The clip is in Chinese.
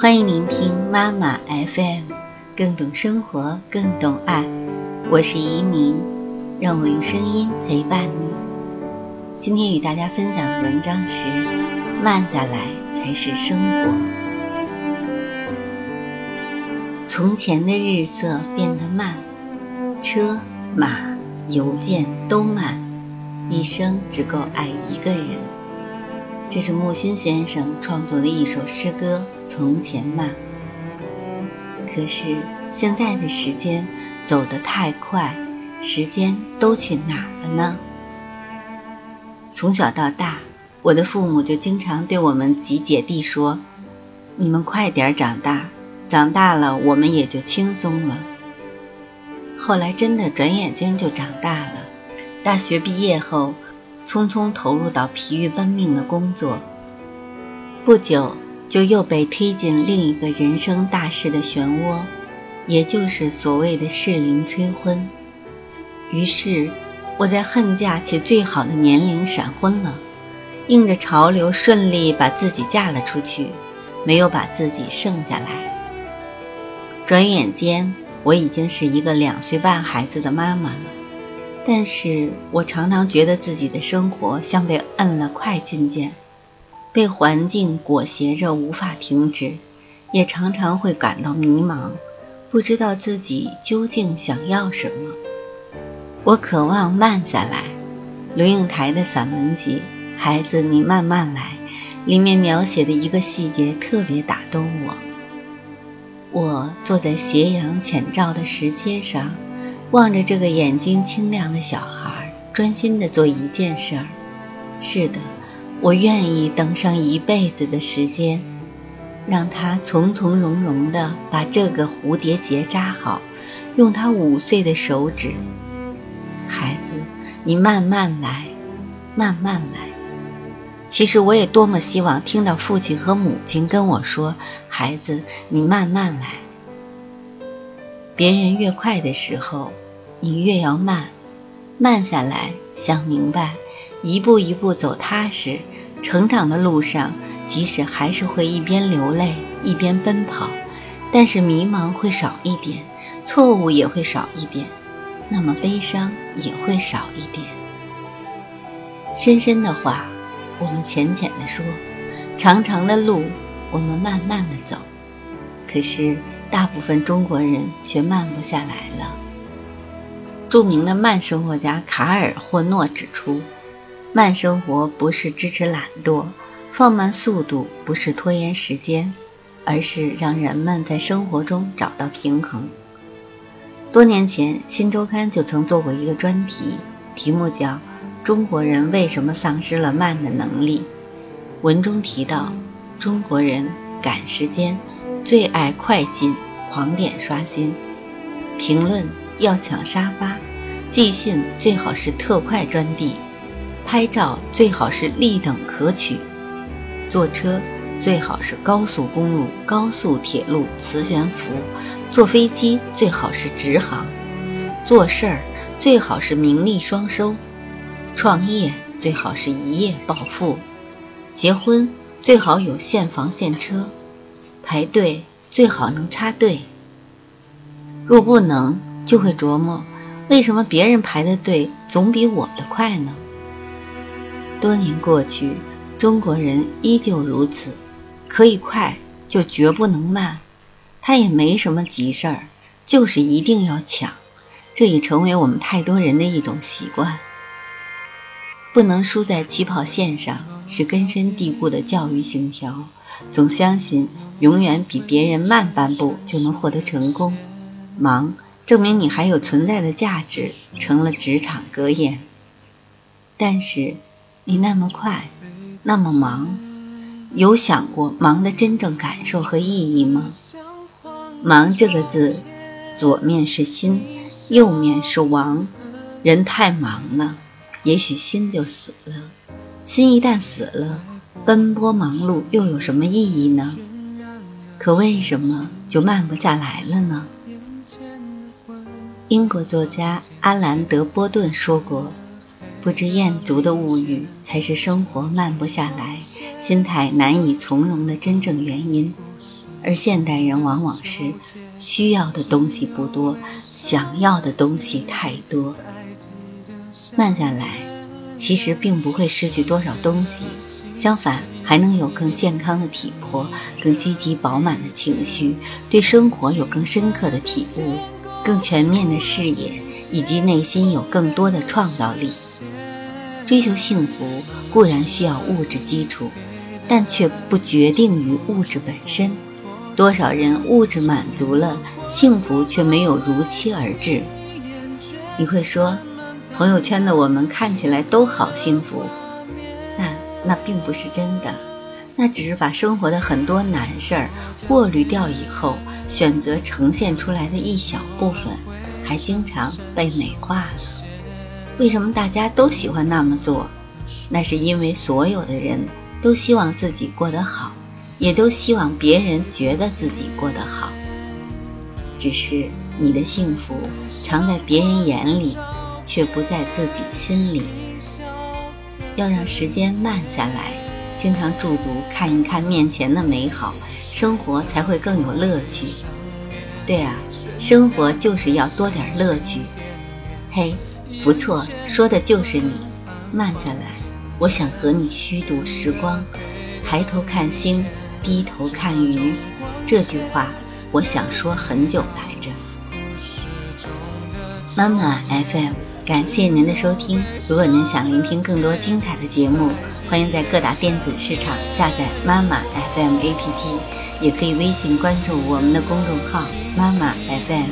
欢迎聆听妈妈 FM，更懂生活，更懂爱。我是移民，让我用声音陪伴你。今天与大家分享的文章是：慢下来才是生活。从前的日色变得慢，车马邮件都慢，一生只够爱一个人。这是木心先生创作的一首诗歌《从前慢》。可是现在的时间走得太快，时间都去哪了呢？从小到大，我的父母就经常对我们几姐弟说：“你们快点长大，长大了我们也就轻松了。”后来真的转眼间就长大了。大学毕业后。匆匆投入到疲于奔命的工作，不久就又被推进另一个人生大事的漩涡，也就是所谓的适龄催婚。于是，我在恨嫁且最好的年龄闪婚了，应着潮流顺利把自己嫁了出去，没有把自己剩下来。转眼间，我已经是一个两岁半孩子的妈妈了。但是我常常觉得自己的生活像被摁了快进键，被环境裹挟着无法停止，也常常会感到迷茫，不知道自己究竟想要什么。我渴望慢下来。刘应台的散文集《孩子，你慢慢来》里面描写的一个细节特别打动我。我坐在斜阳浅照的石阶上。望着这个眼睛清亮的小孩，专心地做一件事儿。是的，我愿意等上一辈子的时间，让他从从容容地把这个蝴蝶结扎好，用他五岁的手指。孩子，你慢慢来，慢慢来。其实我也多么希望听到父亲和母亲跟我说：“孩子，你慢慢来。”别人越快的时候，你越要慢，慢下来，想明白，一步一步走踏实。成长的路上，即使还是会一边流泪一边奔跑，但是迷茫会少一点，错误也会少一点，那么悲伤也会少一点。深深的话，我们浅浅的说；长长的路，我们慢慢的走。可是。大部分中国人却慢不下来了。著名的慢生活家卡尔霍诺指出，慢生活不是支持懒惰，放慢速度不是拖延时间，而是让人们在生活中找到平衡。多年前，《新周刊》就曾做过一个专题，题目叫《中国人为什么丧失了慢的能力》。文中提到，中国人赶时间。最爱快进，狂点刷新，评论要抢沙发，寄信最好是特快专递，拍照最好是立等可取，坐车最好是高速公路、高速铁路磁悬浮，坐飞机最好是直航，做事儿最好是名利双收，创业最好是一夜暴富，结婚最好有现房现车。排队最好能插队，若不能，就会琢磨为什么别人排的队总比我的快呢？多年过去，中国人依旧如此，可以快就绝不能慢，他也没什么急事儿，就是一定要抢，这已成为我们太多人的一种习惯。不能输在起跑线上，是根深蒂固的教育信条。总相信永远比别人慢半步就能获得成功，忙证明你还有存在的价值，成了职场格言。但是你那么快，那么忙，有想过忙的真正感受和意义吗？忙这个字，左面是心，右面是王。人太忙了，也许心就死了。心一旦死了。奔波忙碌又有什么意义呢？可为什么就慢不下来了呢？英国作家阿兰·德波顿说过：“不知厌足的物欲，才是生活慢不下来、心态难以从容的真正原因。”而现代人往往是需要的东西不多，想要的东西太多。慢下来，其实并不会失去多少东西，相反还能有更健康的体魄、更积极饱满的情绪，对生活有更深刻的体悟、更全面的视野，以及内心有更多的创造力。追求幸福固然需要物质基础，但却不决定于物质本身。多少人物质满足了，幸福却没有如期而至。你会说，朋友圈的我们看起来都好幸福，但那并不是真的，那只是把生活的很多难事儿过滤掉以后，选择呈现出来的一小部分，还经常被美化了。为什么大家都喜欢那么做？那是因为所有的人都希望自己过得好。也都希望别人觉得自己过得好，只是你的幸福藏在别人眼里，却不在自己心里。要让时间慢下来，经常驻足看一看面前的美好，生活才会更有乐趣。对啊，生活就是要多点乐趣。嘿，不错，说的就是你。慢下来，我想和你虚度时光，抬头看星。低头看鱼，这句话我想说很久来着。妈妈 FM，感谢您的收听。如果您想聆听更多精彩的节目，欢迎在各大电子市场下载妈妈 FM APP，也可以微信关注我们的公众号妈妈 FM。